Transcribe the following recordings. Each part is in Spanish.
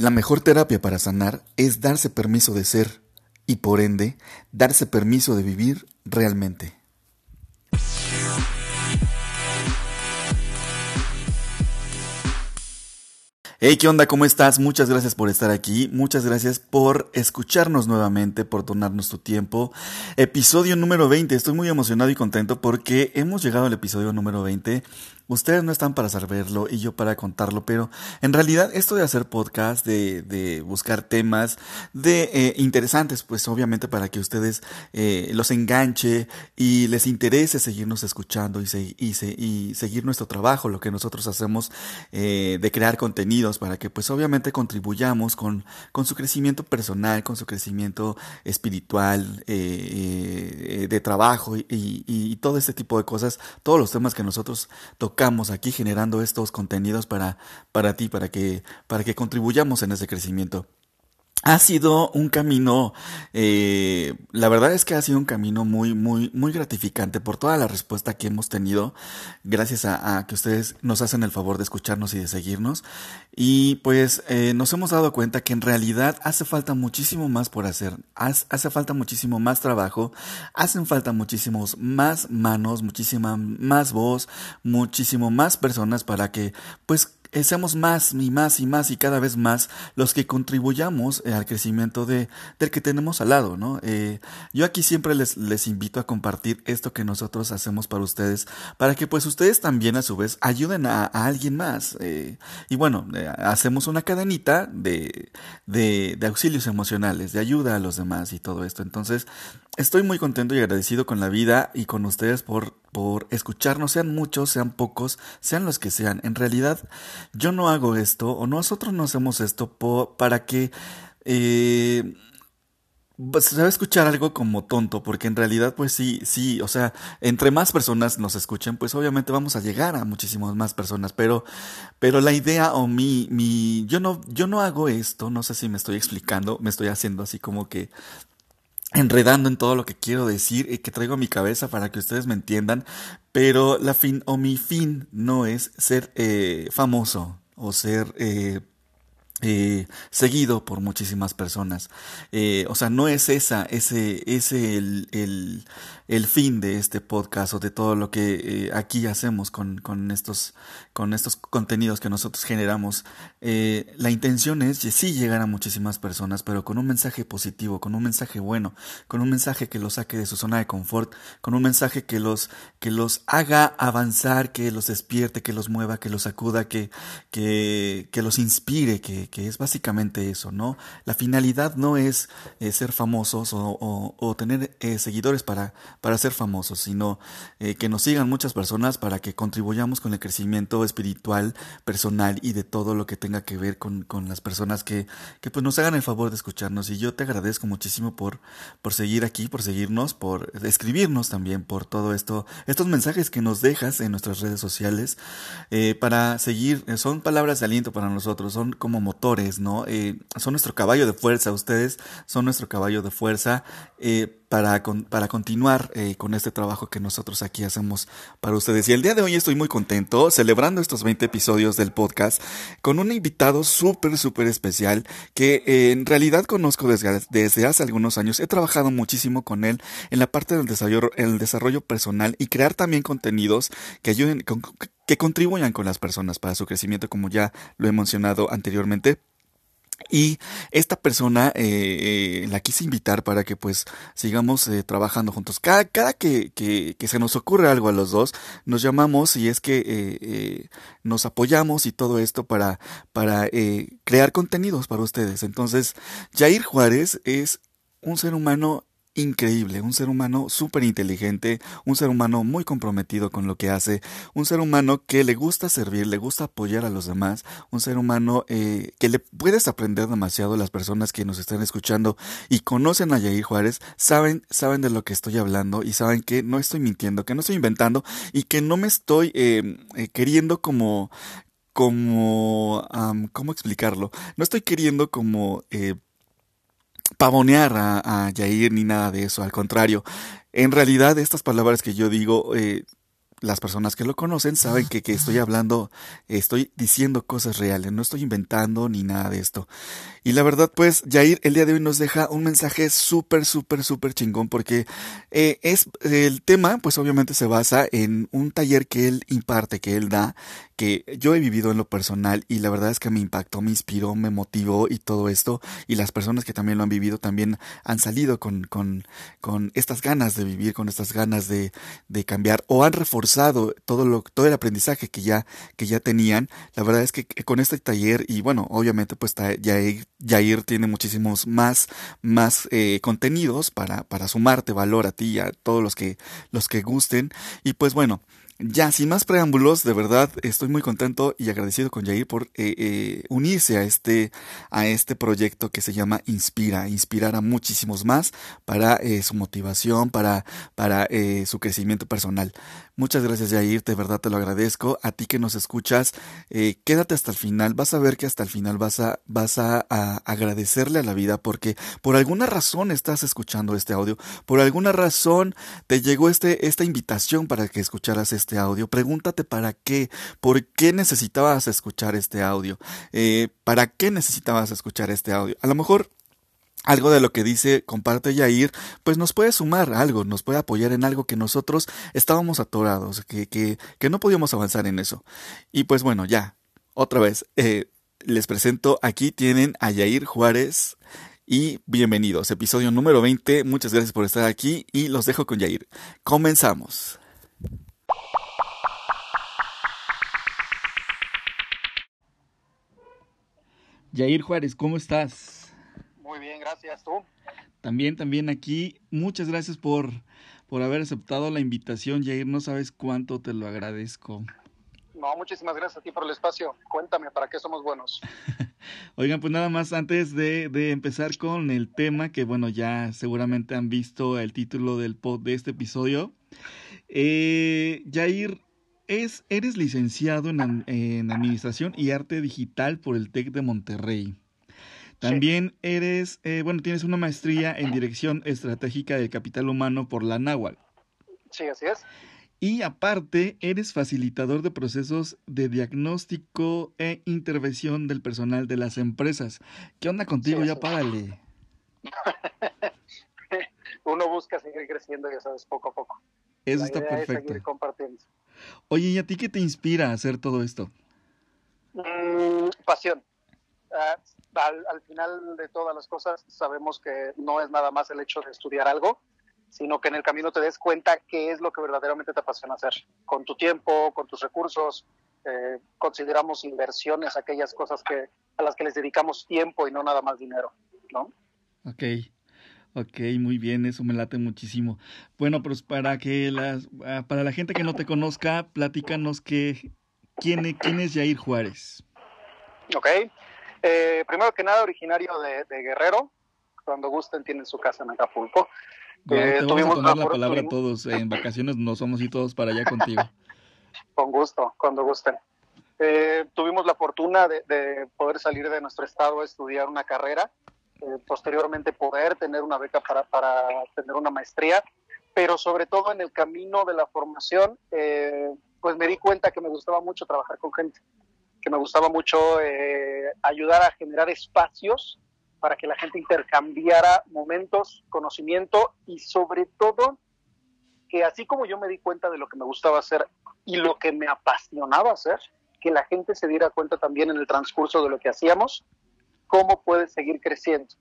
La mejor terapia para sanar es darse permiso de ser y por ende darse permiso de vivir realmente. Hey, ¿qué onda? ¿Cómo estás? Muchas gracias por estar aquí. Muchas gracias por escucharnos nuevamente, por donarnos tu tiempo. Episodio número 20. Estoy muy emocionado y contento porque hemos llegado al episodio número 20 Ustedes no están para saberlo y yo para contarlo, pero en realidad esto de hacer podcast, de, de buscar temas de eh, interesantes, pues obviamente para que ustedes eh, los enganche y les interese seguirnos escuchando y, y, y, seguir nuestro trabajo, lo que nosotros hacemos eh, de crear contenidos para que pues obviamente contribuyamos con, con su crecimiento personal, con su crecimiento espiritual, de trabajo y, y todo este tipo de cosas, todos los temas que nosotros tocamos aquí generando estos contenidos para, para ti, para que, para que contribuyamos en ese crecimiento. Ha sido un camino, eh, la verdad es que ha sido un camino muy, muy, muy gratificante por toda la respuesta que hemos tenido, gracias a, que ustedes nos hacen el favor de escucharnos y de seguirnos. Y pues eh, nos hemos dado cuenta que en realidad hace falta muchísimo más por hacer, hace falta muchísimo más trabajo, hacen falta muchísimos más manos, muchísima más voz, muchísimo más personas para que pues seamos más y más y más y cada vez más los que contribuyamos eh, al crecimiento de, del que tenemos al lado, ¿no? Eh, yo aquí siempre les, les invito a compartir esto que nosotros hacemos para ustedes, para que pues ustedes también a su vez ayuden a, alguien más. y bueno, hacemos una cadenita de, de, de auxilios emocionales, de ayuda a los demás y todo esto. Entonces, Estoy muy contento y agradecido con la vida y con ustedes por, por escucharnos, sean muchos, sean pocos, sean los que sean. En realidad, yo no hago esto o nosotros no hacemos esto para que eh, se va a escuchar algo como tonto, porque en realidad, pues sí, sí, o sea, entre más personas nos escuchen, pues obviamente vamos a llegar a muchísimas más personas, pero, pero la idea o mi, mi, yo no, yo no hago esto, no sé si me estoy explicando, me estoy haciendo así como que enredando en todo lo que quiero decir y que traigo a mi cabeza para que ustedes me entiendan, pero la fin o mi fin no es ser eh, famoso o ser eh, eh, seguido por muchísimas personas. Eh, o sea, no es esa, ese, ese el, el, el, fin de este podcast o de todo lo que eh, aquí hacemos con, con, estos, con estos contenidos que nosotros generamos. Eh, la intención es sí llegar a muchísimas personas, pero con un mensaje positivo, con un mensaje bueno, con un mensaje que los saque de su zona de confort, con un mensaje que los, que los haga avanzar, que los despierte, que los mueva, que los sacuda, que, que, que los inspire, que, que es básicamente eso, ¿no? La finalidad no es eh, ser famosos o, o, tener seguidores para, para ser famosos, sino eh, que nos sigan muchas personas para que contribuyamos con el crecimiento espiritual, personal y de todo lo que tenga que ver con, con las personas que, que pues nos hagan el favor de escucharnos. Y yo te agradezco muchísimo por, por seguir aquí, por seguirnos, por escribirnos también, por todo esto, estos mensajes que nos dejas en nuestras redes sociales, para seguir, son palabras de aliento para nosotros, son como motor ¿no? Eh, son nuestro caballo de fuerza, ustedes son nuestro caballo de fuerza eh, para, para continuar eh, con este trabajo que nosotros aquí hacemos para ustedes. Y el día de hoy estoy muy contento celebrando estos 20 episodios del podcast con un invitado súper, súper especial que en realidad conozco desde, desde hace algunos años. He trabajado muchísimo con él en la parte del desarrollo, el desarrollo personal y crear también contenidos que ayuden, que contribuyan con las personas para su crecimiento, como ya lo he mencionado anteriormente. Y esta persona eh, eh, la quise invitar para que pues sigamos eh, trabajando juntos. Cada, cada que, que, que, se nos ocurre algo a los dos, nos llamamos y es que nos apoyamos y todo esto para, para crear contenidos para ustedes. Entonces, Jair Juárez es un ser humano increíble, un ser humano súper inteligente, un ser humano muy comprometido con lo que hace, un ser humano que le gusta servir, le gusta apoyar a los demás, un ser humano eh, que le puedes aprender demasiado. Las personas que nos están escuchando y conocen a Yair Juárez saben, saben de lo que estoy hablando y saben que no estoy mintiendo, que no estoy inventando y que no me estoy eh, eh, queriendo como como cómo explicarlo no estoy queriendo como pavonear a, a Jair ni nada de eso, al contrario. En realidad estas palabras que yo digo eh, las personas que lo conocen saben que, que estoy hablando, estoy diciendo cosas reales, no estoy inventando ni nada de esto. Y la verdad, pues, Jair el día de hoy nos deja un mensaje súper, súper, súper chingón porque eh, es el tema, pues obviamente se basa en un taller que él imparte, que él da, que yo he vivido en lo personal y la verdad es que me impactó, me inspiró, me motivó y todo esto. Y las personas que también lo han vivido también han salido con, con, con estas ganas de vivir, con estas ganas de, de cambiar o han reforzado todo lo, todo el aprendizaje que ya, que ya tenían. La verdad es que con este taller y bueno, obviamente pues Jair, Jair tiene muchísimos más, más eh, contenidos para, para sumarte valor a ti y a todos los que, los que gusten. Y pues bueno, ya, sin más preámbulos, de verdad estoy muy contento y agradecido con Jair por eh, eh, unirse a este, a este proyecto que se llama Inspira, inspirar a muchísimos más para eh, su motivación, para, para su crecimiento personal. Muchas gracias Jair, de verdad te lo agradezco. A ti que nos escuchas, quédate hasta el final, vas a ver que hasta el final vas a, vas a agradecerle a la vida porque por alguna razón estás escuchando este audio, por alguna razón te llegó este, esta invitación para que escucharas este este audio, pregúntate para qué, por qué necesitabas escuchar este audio, eh, para qué necesitabas escuchar este audio. A lo mejor algo de lo que dice comparte Yair, pues nos puede sumar algo, nos puede apoyar en algo que nosotros estábamos atorados, que, que, que no podíamos avanzar en eso. Y pues bueno, ya, otra vez, eh, les presento, aquí tienen a Yair Juárez y bienvenidos, episodio número 20, muchas gracias por estar aquí y los dejo con Yair. Comenzamos. Yair Juárez, ¿cómo estás? Muy bien, gracias. ¿Tú? También, también aquí. Muchas gracias por, por haber aceptado la invitación, Yair. No sabes cuánto te lo agradezco. No, muchísimas gracias a ti por el espacio. Cuéntame, ¿para qué somos buenos? Oigan, pues nada más antes de, de, empezar con el tema, que bueno, ya seguramente han visto el título del pod de este episodio. Eh, Jair, es, eres licenciado en, Administración y Arte Digital por el TEC de Monterrey. También eres, eh, bueno, tienes una maestría en Dirección Estratégica del Capital Humano por la NAWAL. Sí, así es. Y aparte, eres facilitador de procesos de diagnóstico e intervención del personal de las empresas. ¿Qué onda contigo? ya párale. Uno busca seguir creciendo, ya sabes, poco a poco. Eso está perfecto. Oye, ¿y a ti qué te inspira a hacer todo esto? Mm, pasión. Ah, al, final de todas las cosas sabemos que no es nada más el hecho de estudiar algo, sino que en el camino te des cuenta qué es lo que verdaderamente te apasiona hacer. Con tu tiempo, con tus recursos, eh, consideramos inversiones aquellas cosas que a las que les dedicamos tiempo y no nada más dinero, ¿no? Ok. Ok, muy bien, eso me late muchísimo. Bueno, pues para que las, ah, para la gente que no te conozca, platícanos que, quién, quién es Jair Juárez. Ok, eh, primero que nada originario de, Guerrero, cuando gusten tienen su casa en Acapulco. Eh, te vamos a tomar la palabra a todos, en vacaciones no somos y todos para allá contigo. Con gusto, cuando gusten. Eh, tuvimos la fortuna de, de, poder salir de nuestro estado a estudiar una carrera eh, posteriormente poder tener una beca para, para, tener una maestría, pero sobre todo en el camino de la formación, eh, pues me di cuenta que me gustaba mucho trabajar con gente, que me gustaba mucho eh, ayudar a generar espacios para que la gente intercambiara momentos, conocimiento y sobre todo que así como yo me di cuenta de lo que me gustaba hacer y lo que me apasionaba hacer, que la gente se diera cuenta también en el transcurso de lo que hacíamos cómo puede seguir creciendo.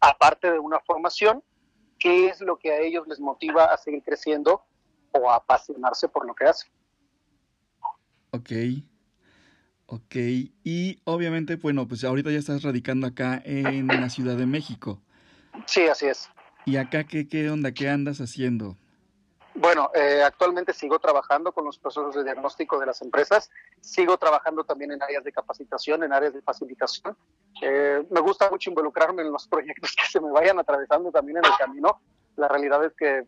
Aparte de una formación, ¿qué es lo que a ellos les motiva a seguir creciendo o a apasionarse por lo que hacen? Ok, ok. Y obviamente, bueno, pues ahorita ya estás radicando acá en la Ciudad de México. Sí, así es. ¿Y acá qué, qué onda? ¿Qué andas haciendo? Bueno, eh, actualmente sigo trabajando con los procesos de diagnóstico de las empresas, sigo trabajando también en áreas de capacitación, en áreas de facilitación. Eh, me gusta mucho involucrarme en los proyectos que se me vayan atravesando también en el camino. La realidad es que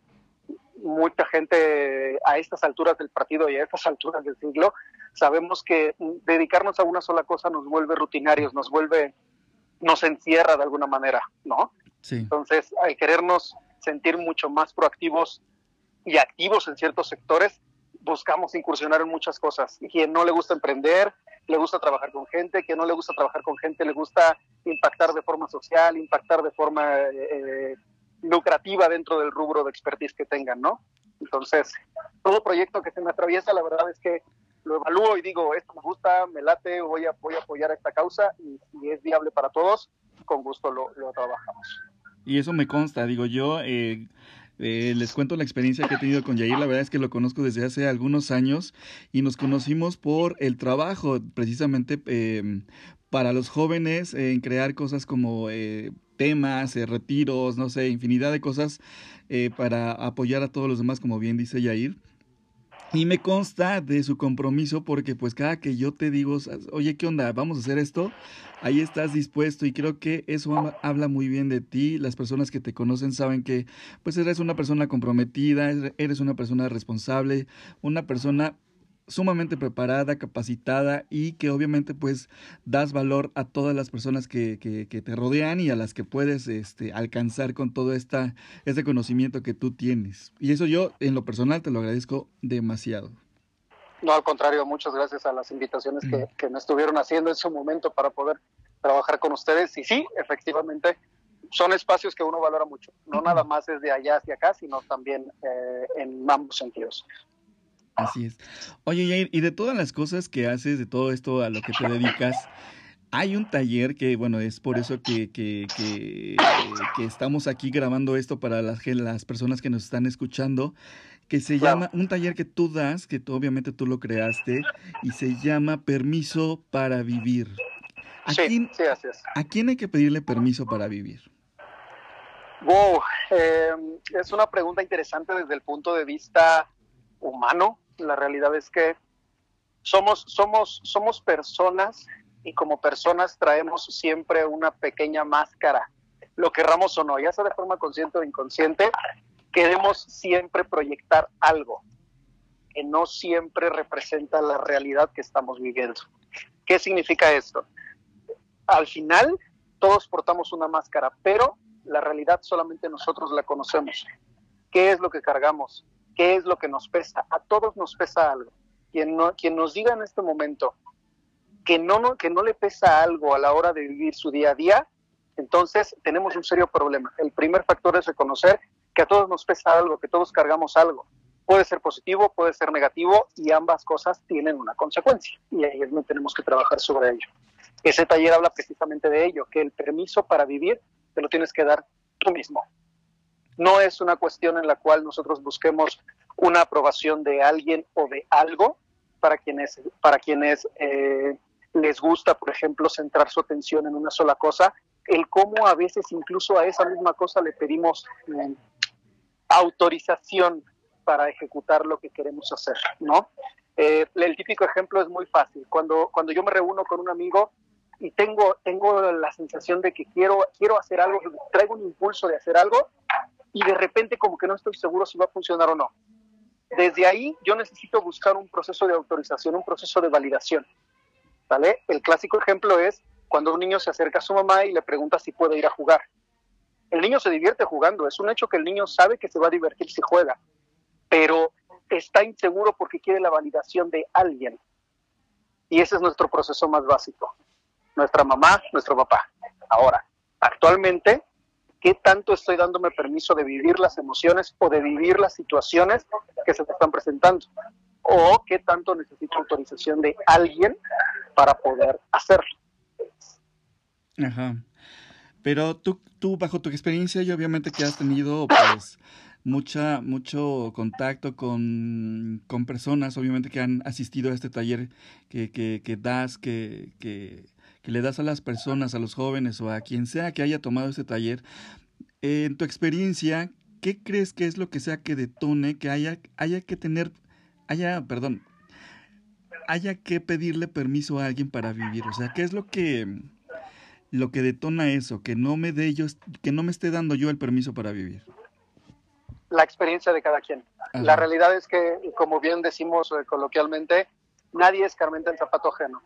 mucha gente a estas alturas del partido y a estas alturas del siglo, sabemos que dedicarnos a una sola cosa nos vuelve rutinarios, nos vuelve, nos encierra de alguna manera, ¿no? Sí. Entonces, al querernos sentir mucho más proactivos y activos en ciertos sectores, buscamos incursionar en muchas cosas. Quien no le gusta emprender, le gusta trabajar con gente, quien no le gusta trabajar con gente, le gusta impactar de forma social, impactar de forma eh, lucrativa dentro del rubro de expertise que tengan, ¿no? Entonces, todo proyecto que se me atraviesa, la verdad es que lo evalúo y digo, esto me gusta, me late, voy a, voy a apoyar a esta causa y si es viable para todos, con gusto lo, lo trabajamos. Y eso me consta, digo yo, eh, eh, les cuento la experiencia que he tenido con Yair. La verdad es que lo conozco desde hace algunos años y nos conocimos por el trabajo, precisamente eh, para los jóvenes, en crear cosas como eh, temas, retiros, no sé, infinidad de cosas para apoyar a todos los demás, como bien dice Yair. Y me consta de su compromiso porque pues cada que yo te digo, oye, ¿qué onda? Vamos a hacer esto, ahí estás dispuesto y creo que eso habla muy bien de ti. Las personas que te conocen saben que pues eres una persona comprometida, eres una persona responsable, una persona sumamente preparada, capacitada y que obviamente pues das valor a todas las personas que, que, te rodean y a las que puedes este, alcanzar con todo esta, este conocimiento que tú tienes. Y eso yo en lo personal te lo agradezco demasiado. No, al contrario, muchas gracias a las invitaciones que, que me estuvieron haciendo en su momento para poder trabajar con ustedes. Y sí, efectivamente, son espacios que uno valora mucho. No nada más desde allá hacia acá, sino también eh, en ambos sentidos. Así es. Oye, Jair, y de todas las cosas que haces, de todo esto a lo que te dedicas, hay un taller que, bueno, es por eso que, que, que, estamos aquí grabando esto para las, las personas que nos están escuchando, que se llama, un taller que tú das, que tú, obviamente tú lo creaste, y se llama Permiso para Vivir. ¿A, sí, quién, sí, así es. ¿A quién hay que pedirle permiso para vivir? Wow, eh, es una pregunta interesante desde el punto de vista humano, la realidad es que somos, somos, somos personas y como personas traemos siempre una pequeña máscara, lo querramos o no, ya sea de forma consciente o inconsciente, queremos siempre proyectar algo que no siempre representa la realidad que estamos viviendo. ¿Qué significa esto? Al final, todos portamos una máscara, pero la realidad solamente nosotros la conocemos. ¿Qué es lo que cargamos? ¿Qué es lo que nos pesa? A todos nos pesa algo. Quien, no, quien nos diga en este momento que no, que no le pesa algo a la hora de vivir su día a día, entonces tenemos un serio problema. El primer factor es reconocer que a todos nos pesa algo, que todos cargamos algo. Puede ser positivo, puede ser negativo y ambas cosas tienen una consecuencia y ahí es donde tenemos que trabajar sobre ello. Ese taller habla precisamente de ello, que el permiso para vivir te lo tienes que dar tú mismo. No es una cuestión en la cual nosotros busquemos una aprobación de alguien o de algo para quienes, para quienes eh, les gusta, por ejemplo, centrar su atención en una sola cosa, el cómo a veces incluso a esa misma cosa le pedimos eh, autorización para ejecutar lo que queremos hacer, ¿no? Eh, el típico ejemplo es muy fácil. Cuando, cuando yo me reúno con un amigo y tengo, tengo la sensación de que quiero, quiero hacer algo, traigo un impulso de hacer algo, y de repente como que no estoy seguro si va a funcionar o no. Desde ahí yo necesito buscar un proceso de autorización, un proceso de validación. ¿Vale? El clásico ejemplo es cuando un niño se acerca a su mamá y le pregunta si puede ir a jugar. El niño se divierte jugando, es un hecho que el niño sabe que se va a divertir si juega, pero está inseguro porque quiere la validación de alguien. Y ese es nuestro proceso más básico. Nuestra mamá, nuestro papá. Ahora, actualmente qué tanto estoy dándome permiso de vivir las emociones o de vivir las situaciones que se me están presentando o qué tanto necesito autorización de alguien para poder hacerlo. Ajá. Pero tú, tú bajo tu experiencia y obviamente que has tenido pues mucha, mucho contacto con, con personas, obviamente que han asistido a este taller que, que, que das, que, que que le das a las personas, a los jóvenes o a quien sea que haya tomado este taller, en tu experiencia, ¿qué crees que es lo que sea que detone que haya, haya que tener, haya, perdón, haya que pedirle permiso a alguien para vivir? O sea, ¿qué es lo que lo que detona eso, que no me dé yo, que no me esté dando yo el permiso para vivir? La experiencia de cada quien. La realidad es que, como bien decimos eh, coloquialmente, nadie es Carmenta el zapato ajeno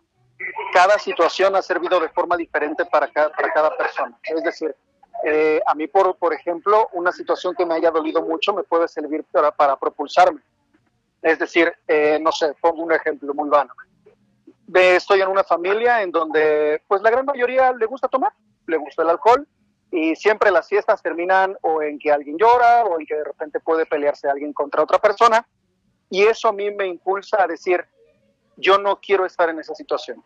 cada situación ha servido de forma diferente para cada, para cada persona. Es decir, eh, a mí, por, por ejemplo, una situación que me haya dolido mucho me puede servir para, para propulsarme. Es decir, eh, no sé, pongo un ejemplo muy vano. Estoy en una familia en donde pues la gran mayoría le gusta tomar, le gusta el alcohol y siempre las fiestas terminan o en que alguien llora o en que de repente puede pelearse alguien contra otra persona y eso a mí me impulsa a decir, yo no quiero estar en esa situación.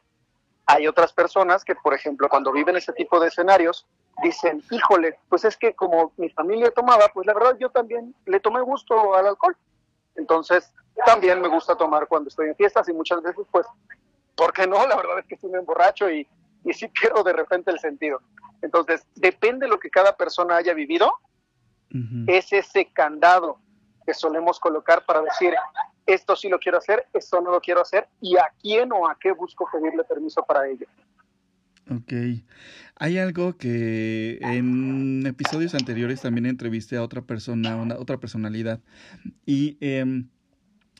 Hay otras personas que, por ejemplo, cuando viven ese tipo de escenarios, dicen, híjole, pues es que como mi familia tomaba, pues la verdad yo también le tomé gusto al alcohol. Entonces, también me gusta tomar cuando estoy en fiestas y muchas veces, pues, ¿por qué no? La verdad es que sí me emborracho y, y sí pierdo de repente el sentido. Entonces, depende de lo que cada persona haya vivido, es ese candado que solemos colocar para decir, esto sí lo quiero hacer, esto no lo quiero hacer, y a quién o a qué busco pedirle permiso para ello. Ok. Hay algo que en episodios anteriores también entrevisté a otra persona, una, otra personalidad, y em,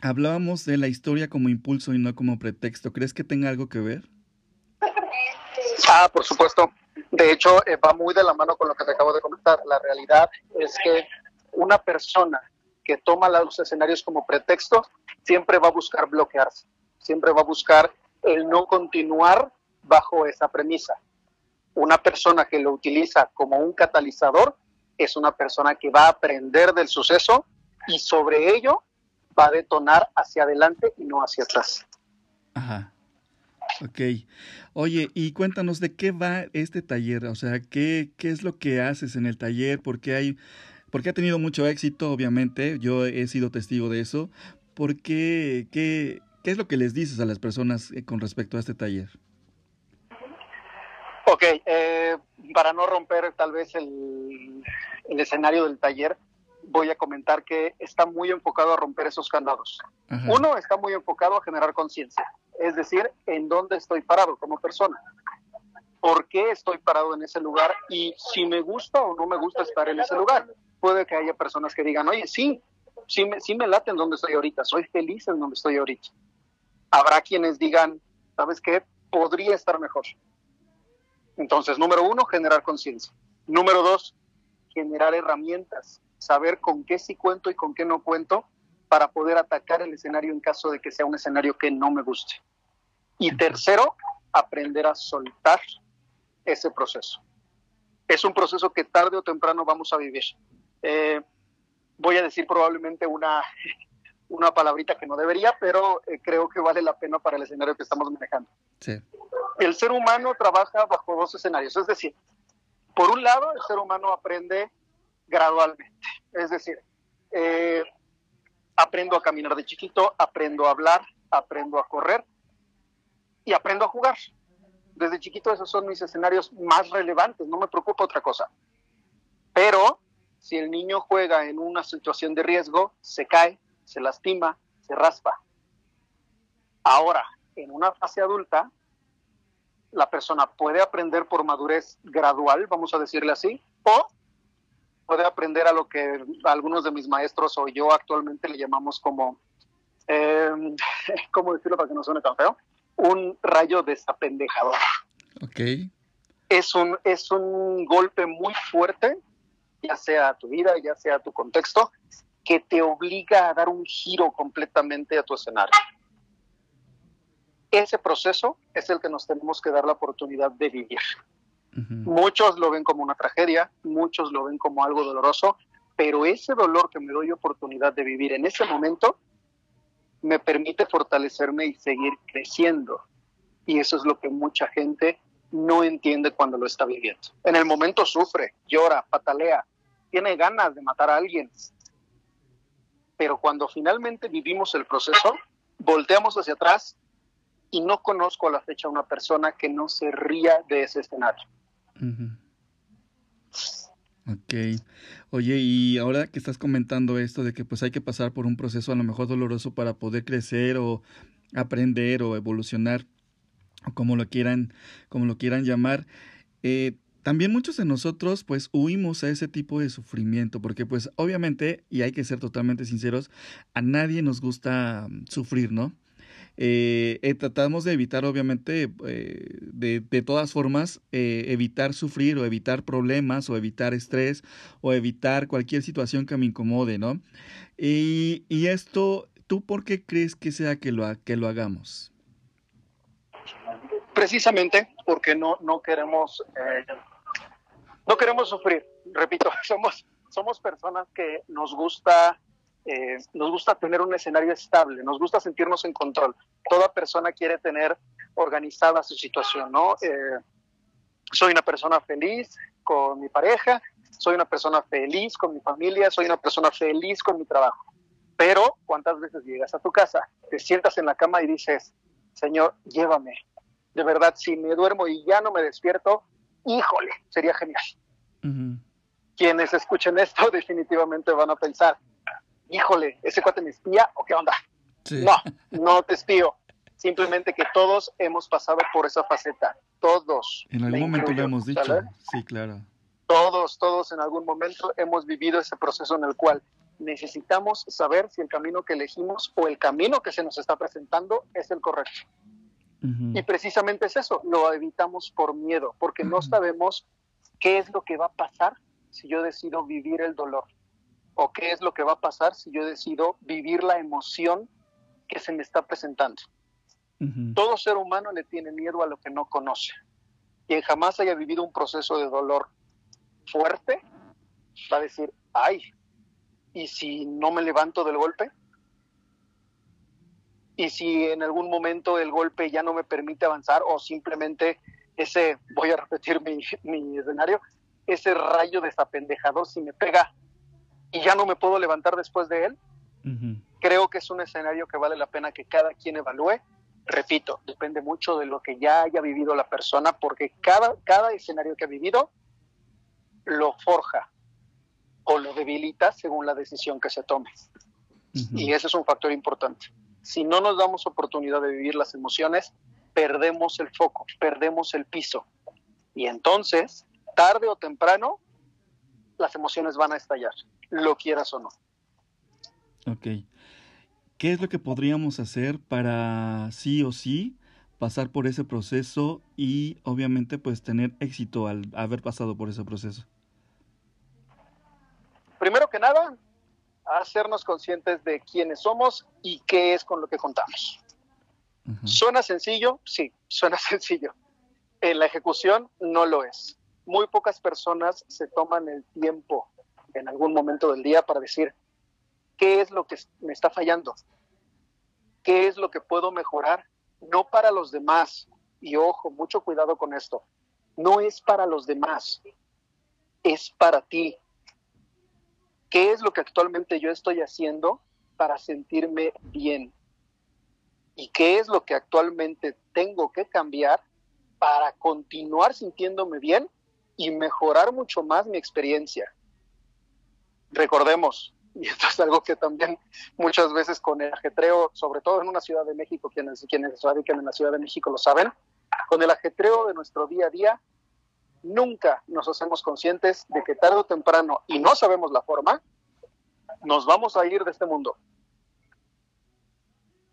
hablábamos de la historia como impulso y no como pretexto. ¿Crees que tenga algo que ver? Ah, por supuesto. De hecho, eh, va muy de la mano con lo que te acabo de comentar. La realidad es que una persona que toma los escenarios como pretexto siempre va a buscar bloquearse, siempre va a buscar el no continuar bajo esa premisa. Una persona que lo utiliza como un catalizador es una persona que va a aprender del suceso y sobre ello va a detonar hacia adelante y no hacia atrás. Ajá. Ok. Oye, y cuéntanos de qué va este taller, o sea, qué, qué es lo que haces en el taller, porque hay, porque ha tenido mucho éxito, obviamente, yo he sido testigo de eso. ¿Por qué, qué, es lo que les dices a las personas eh, con respecto a este taller? Ok, eh, para no romper tal vez el, el, escenario del taller, voy a comentar que está muy enfocado a romper esos candados. Ajá. Uno está muy enfocado a generar conciencia, es decir, en dónde estoy parado como persona, por qué estoy parado en ese lugar y si me gusta o no me gusta estar en ese lugar. Puede que haya personas que digan, oye, sí, sí me, sí me late en donde estoy ahorita, soy feliz en donde estoy ahorita. Habrá quienes digan, ¿sabes qué? Podría estar mejor. Entonces, número uno, generar conciencia. Número dos, generar herramientas, saber con qué sí cuento y con qué no cuento para poder atacar el escenario en caso de que sea un escenario que no me guste. Y tercero, aprender a soltar ese proceso. Es un proceso que tarde o temprano vamos a vivir. Eh, voy a decir probablemente una, una palabrita que no debería, pero eh, creo que vale la pena para el escenario que estamos manejando. Sí. El ser humano trabaja bajo dos escenarios, es decir, por un lado, el ser humano aprende gradualmente, es decir, eh, aprendo a caminar de chiquito, aprendo a hablar, aprendo a correr y aprendo a jugar. Desde chiquito esos son mis escenarios más relevantes, no me preocupa otra cosa. Pero si el niño juega en una situación de riesgo, se cae, se lastima, se raspa. Ahora, en una fase adulta, la persona puede aprender por madurez gradual, vamos a decirle así, o puede aprender a lo que algunos de mis maestros o yo actualmente le llamamos como, eh, ¿cómo decirlo para que no suene tan feo? Un rayo desapendejador. Ok. Es un, es un golpe muy fuerte, ya sea tu vida, ya sea tu contexto, que te obliga a dar un giro completamente a tu escenario. Ese proceso es el que nos tenemos que dar la oportunidad de vivir. Uh -huh. Muchos lo ven como una tragedia, muchos lo ven como algo doloroso, pero ese dolor que me doy oportunidad de vivir en ese momento me permite fortalecerme y seguir creciendo. Y eso es lo que mucha gente no entiende cuando lo está viviendo. En el momento sufre, llora, patalea, tiene ganas de matar a alguien. Pero cuando finalmente vivimos el proceso, volteamos hacia atrás y no conozco a la fecha una persona que no se ría de ese escenario. Uh. Ok. Oye, y ahora que estás comentando esto de que pues hay que pasar por un proceso a lo mejor doloroso para poder crecer o aprender o evolucionar, o como lo quieran, como lo quieran llamar, eh, también muchos de nosotros pues huimos a ese tipo de sufrimiento, porque pues obviamente, y hay que ser totalmente sinceros, a nadie nos gusta sufrir, ¿no? Eh, eh, tratamos de evitar, obviamente, eh, de, de, todas formas, evitar sufrir o evitar problemas o evitar estrés o evitar cualquier situación que me incomode, ¿no? Y, y esto ¿Tú por qué crees que sea que lo, que lo hagamos? Precisamente porque no, no queremos no queremos sufrir. Repito, somos, somos personas que nos gusta eh, nos gusta tener un escenario estable, nos gusta sentirnos en control. Toda persona quiere tener organizada su situación, ¿no? Eh, soy una persona feliz con mi pareja, soy una persona feliz con mi familia, soy una persona feliz con mi trabajo. Pero, ¿cuántas veces llegas a tu casa, te sientas en la cama y dices, Señor, llévame? De verdad, si me duermo y ya no me despierto, híjole, sería genial. Quienes escuchen esto definitivamente van a pensar, híjole, ese cuate me espía o qué onda. No, no te espío. Simplemente que todos hemos pasado por esa faceta. Todos. En algún momento lo hemos dicho. Sí, claro. Todos, todos en algún momento hemos vivido ese proceso en el cual necesitamos saber si el camino que elegimos o el camino que se nos está presentando es el correcto. Y precisamente es eso, lo evitamos por miedo, porque no sabemos qué es lo que va a pasar si yo decido vivir el dolor o qué es lo que va a pasar si yo decido vivir la emoción que se me está presentando. Todo ser humano le tiene miedo a lo que no conoce. Quien jamás haya vivido un proceso de dolor fuerte va a decir, ay, ¿y si no me levanto del golpe? ¿Y si en algún momento el golpe ya no me permite avanzar o simplemente ese, voy a repetir mi, mi escenario, ese rayo desapendejador si me pega y ya no me puedo levantar después de él, creo que es un escenario que vale la pena que cada quien evalúe. Repito, depende mucho de lo que ya haya vivido la persona, porque cada, cada escenario que ha vivido lo forja o lo debilita según la decisión que se tome. Y ese es un factor importante. Si no nos damos oportunidad de vivir las emociones, perdemos el foco, perdemos el piso. Y entonces, tarde o temprano, las emociones van a estallar lo quieras o no. Ok. ¿Qué es lo que podríamos hacer para sí o sí pasar por ese proceso y obviamente pues tener éxito al haber pasado por ese proceso? Primero que nada, hacernos conscientes de quiénes somos y qué es con lo que contamos. ¿Suena sencillo? Sí, suena sencillo. En la ejecución no lo es. Muy pocas personas se toman el tiempo en algún momento del día para decir qué es lo que me está fallando, qué es lo que puedo mejorar, no para los demás. Y ojo, mucho cuidado con esto. No es para los demás, es para ti. ¿Qué es lo que actualmente yo estoy haciendo para sentirme bien? ¿Y qué es lo que actualmente tengo que cambiar para continuar sintiéndome bien y mejorar mucho más mi experiencia? recordemos, y esto es algo que también muchas veces con el ajetreo, sobre todo en una Ciudad de México, quienes, quienes radican en la Ciudad de México lo saben, con el ajetreo de nuestro día a día, nunca nos hacemos conscientes de que tarde o temprano, y no sabemos la forma, nos vamos a ir de este mundo.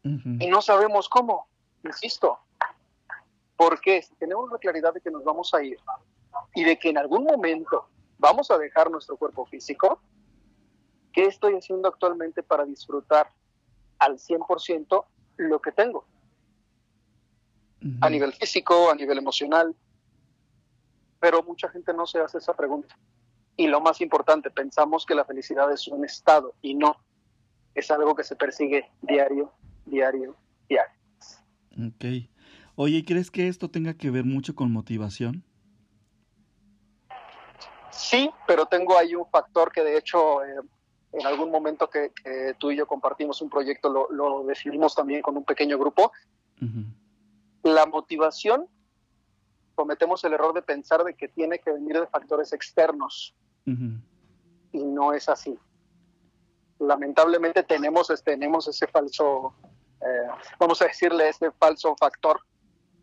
Y no sabemos cómo, insisto. Porque si tenemos la claridad de que nos vamos a ir y de que en algún momento vamos a dejar nuestro cuerpo físico, ¿Qué estoy haciendo actualmente para disfrutar al 100% lo que tengo? A nivel físico, a nivel emocional. Pero mucha gente no se hace esa pregunta. Y lo más importante, pensamos que la felicidad es un estado y no. Es algo que se persigue diario, diario, diario. Ok. Oye, ¿crees que esto tenga que ver mucho con motivación? Sí, pero tengo ahí un factor que de hecho eh, en algún momento que, tú y yo compartimos un proyecto, lo, decidimos también con un pequeño grupo. La motivación, cometemos el error de pensar de que tiene que venir de factores externos. Y no es así. Lamentablemente tenemos, tenemos ese falso, eh, vamos a decirle, ese falso factor.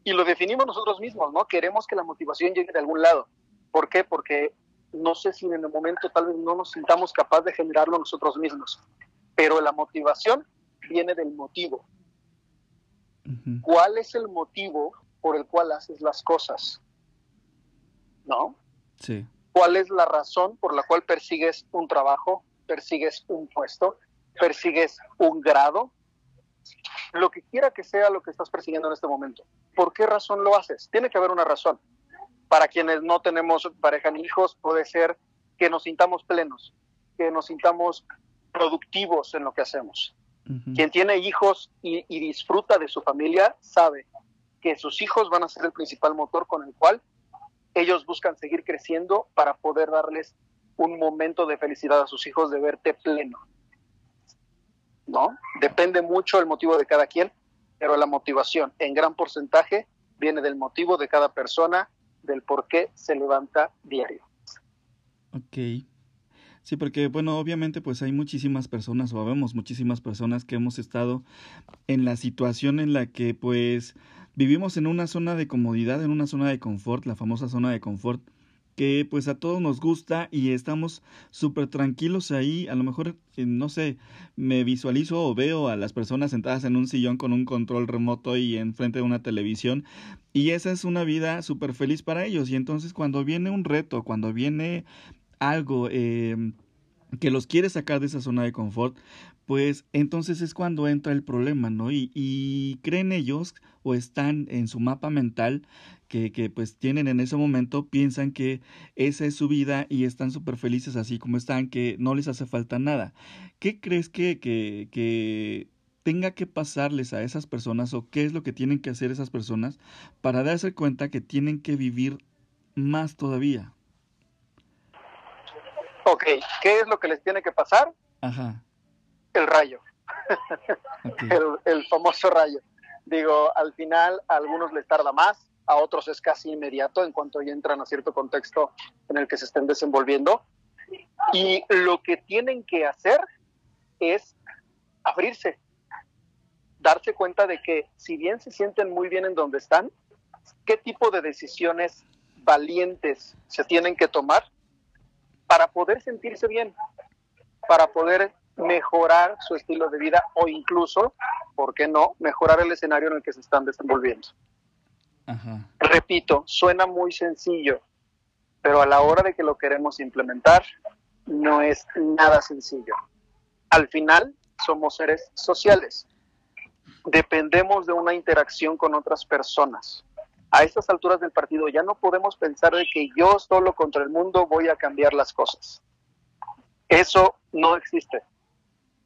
Y lo definimos nosotros mismos, ¿no? Queremos que la motivación llegue de algún lado. ¿Por qué? Porque no sé si en el momento tal vez no nos sintamos capaces de generarlo nosotros mismos, pero la motivación viene del motivo. ¿Cuál es el motivo por el cual haces las cosas? ¿No? Sí. ¿Cuál es la razón por la cual persigues un trabajo, persigues un puesto, persigues un grado, lo que quiera que sea lo que estás persiguiendo en este momento. ¿Por qué razón lo haces? Tiene que haber una razón. Para quienes no tenemos pareja ni hijos, puede ser que nos sintamos plenos, que nos sintamos productivos en lo que hacemos. Quien tiene hijos y, y disfruta de su familia sabe que sus hijos van a ser el principal motor con el cual ellos buscan seguir creciendo para poder darles un momento de felicidad a sus hijos de verte pleno. ¿No? Depende mucho el motivo de cada quien, pero la motivación en gran porcentaje viene del motivo de cada persona, del por qué se levanta diario. Ok. Sí, porque bueno, obviamente pues hay muchísimas personas o vemos muchísimas personas que hemos estado en la situación en la que pues vivimos en una zona de comodidad, en una zona de confort, la famosa zona de confort, que pues a todos nos gusta y estamos súper tranquilos ahí. A lo mejor, eh, no sé, me visualizo o veo a las personas sentadas en un sillón con un control remoto y enfrente de una televisión y esa es una vida súper feliz para ellos. Y entonces cuando viene un reto, cuando viene algo... Eh, que los quiere sacar de esa zona de confort, pues entonces es cuando entra el problema, ¿no? Y, y creen ellos o están en su mapa mental que, que, pues tienen en ese momento, piensan que esa es su vida y están súper felices así como están, que no les hace falta nada. ¿Qué crees que, que, que tenga que pasarles a esas personas o qué es lo que tienen que hacer esas personas para darse cuenta que tienen que vivir más todavía? Ok, ¿qué es lo que les tiene que pasar? Ajá el rayo, el, famoso rayo. Digo, al final a algunos les tarda más, a otros es casi inmediato en cuanto ya entran a cierto contexto en el que se estén desenvolviendo. Y lo que tienen que hacer es abrirse, darse cuenta de que si bien se sienten muy bien en donde están, qué tipo de decisiones valientes se tienen que tomar para poder sentirse bien, para poder mejorar su estilo de vida o incluso, ¿por qué no?, mejorar el escenario en el que se están desenvolviendo. Repito, suena muy sencillo, pero a la hora de que lo queremos implementar, no es nada sencillo. Al final, somos seres sociales. Dependemos de una interacción con otras personas. A estas alturas del partido ya no podemos pensar de que yo solo contra el mundo voy a cambiar las cosas. Eso no existe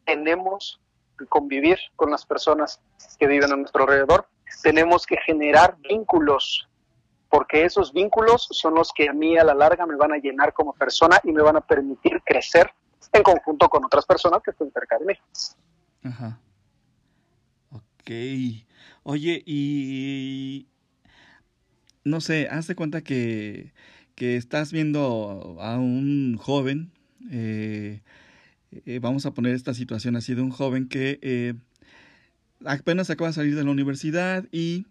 tenemos que convivir con las personas que viven a nuestro alrededor, tenemos que generar vínculos, porque esos vínculos son los que a mí a la larga me van a llenar como persona y me van a permitir crecer en conjunto con otras personas que estén cerca de mí. Ajá. Ok. Oye, y no sé, haz de cuenta que, que estás viendo a un joven eh, eh, vamos a poner esta situación así de un joven que eh, apenas acaba de salir de la universidad y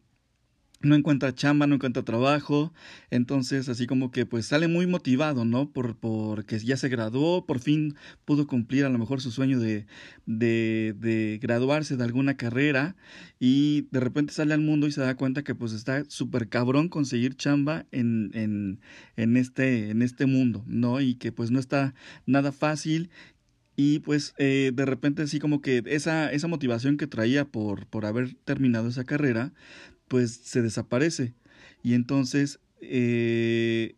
no encuentra chamba, no encuentra trabajo, entonces así como que pues sale muy motivado, ¿no? Por, porque ya se graduó, por fin pudo cumplir a lo mejor su sueño de, de, de graduarse de alguna carrera y de repente sale al mundo y se da cuenta que pues está súper cabrón conseguir chamba en, en, en, este, en este mundo, ¿no? Y que pues no está nada fácil y pues eh, de repente así como que esa, esa motivación que traía por, por haber terminado esa carrera, pues se desaparece. Y entonces eh,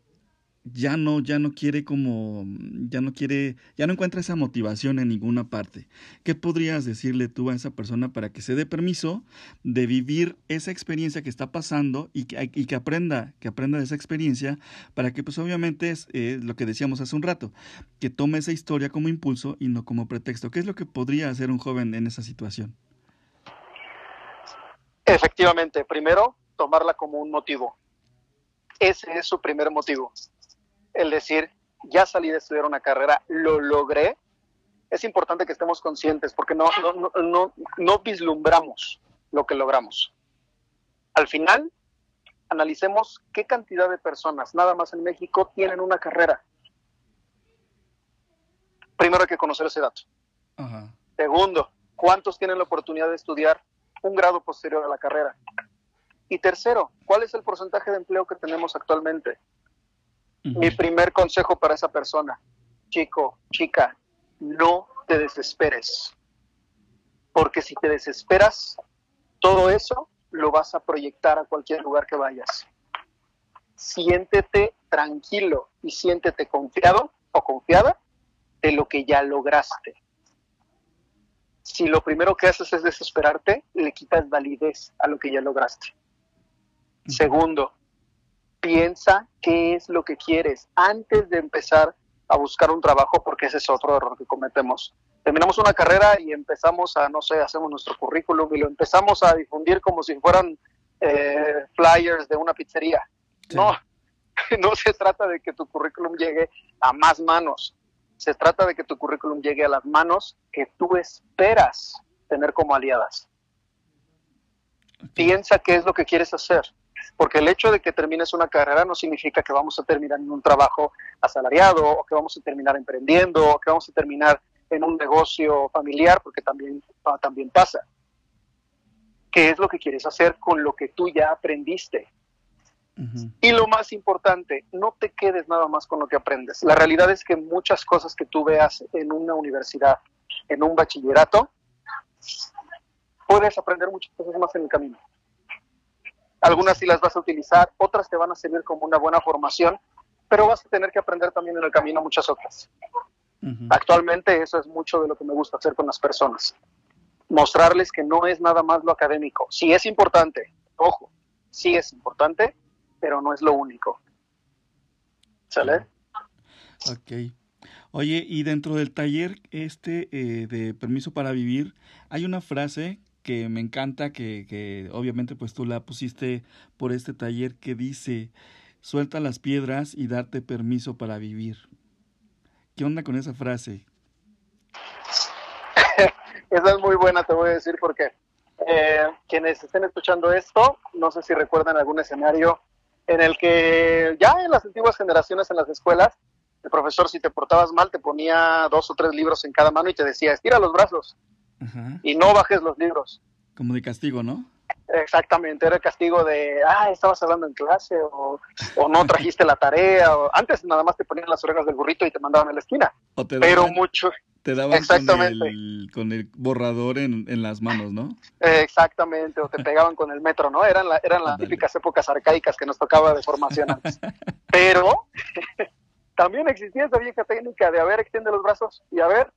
ya no, ya no quiere como, ya no quiere, ya no encuentra esa motivación en ninguna parte. ¿Qué podrías decirle tú a esa persona para que se dé permiso de vivir esa experiencia que está pasando y que, y que aprenda, que aprenda de esa experiencia para que pues obviamente es eh, lo que decíamos hace un rato, que tome esa historia como impulso y no como pretexto? ¿Qué es lo que podría hacer un joven en esa situación? Efectivamente, primero, tomarla como un motivo. Ese es su primer motivo el decir, ya salí de estudiar una carrera, lo logré, es importante que estemos conscientes porque no, no, no, no vislumbramos lo que logramos. Al final, analicemos qué cantidad de personas, nada más en México, tienen una carrera. Primero hay que conocer ese dato. Segundo, ¿cuántos tienen la oportunidad de estudiar un grado posterior a la carrera? Y tercero, ¿cuál es el porcentaje de empleo que tenemos actualmente? Mi primer consejo para esa persona, chico, chica, no te desesperes. Porque si te desesperas, todo eso lo vas a proyectar a cualquier lugar que vayas. Siéntete tranquilo y siéntete confiado o confiada de lo que ya lograste. Si lo primero que haces es desesperarte, le quitas validez a lo que ya lograste. Segundo, piensa qué es lo que quieres antes de empezar a buscar un trabajo, porque ese es otro error que cometemos. Terminamos una carrera y empezamos a, no sé, hacemos nuestro currículum y lo empezamos a difundir como si fueran eh, flyers de una pizzería. No, no se trata de que tu currículum llegue a más manos. Se trata de que tu currículum llegue a las manos que tú esperas tener como aliadas. Piensa qué es lo que quieres hacer, porque el hecho de que termines una carrera no significa que vamos a terminar en un trabajo asalariado o que vamos a terminar emprendiendo o que vamos a terminar en un negocio familiar, porque también, también pasa. ¿Qué es lo que quieres hacer con lo que tú ya aprendiste? Y lo más importante, no te quedes nada más con lo que aprendes. La realidad es que muchas cosas que tú veas en una universidad, en un bachillerato, puedes aprender muchas cosas más en el camino. Algunas sí las vas a utilizar, otras te van a servir como una buena formación, pero vas a tener que aprender también en el camino muchas otras. Actualmente eso es mucho de lo que me gusta hacer con las personas. Mostrarles que no es nada más lo académico. Sí es importante, ojo, sí es importante, pero no es lo único. ¿Sale? Ok. Oye, y dentro del taller este eh, de permiso para vivir, hay una frase que me encanta, que, que obviamente pues tú la pusiste por este taller, que dice, suelta las piedras y darte permiso para vivir. ¿Qué onda con esa frase? esa es muy buena, te voy a decir porque eh, quienes estén escuchando esto, no sé si recuerdan algún escenario en el que ya en las antiguas generaciones en las escuelas, el profesor si te portabas mal te ponía dos o tres libros en cada mano y te decía, estira los brazos y no bajes los libros. Como de castigo, ¿no? Exactamente, era el castigo de, ah, estabas hablando en clase o, no trajiste la tarea. O, antes nada más te ponían las orejas del burrito y te mandaban a la esquina. Pero mucho. Te daban Exactamente. Con, el, borrador en, las manos, ¿no? Exactamente, o te pegaban con el metro, ¿no? Eran, eran las típicas épocas arcaicas que nos tocaba de formación antes. Pero también existía esa vieja técnica de, a ver, extiende los brazos y a ver,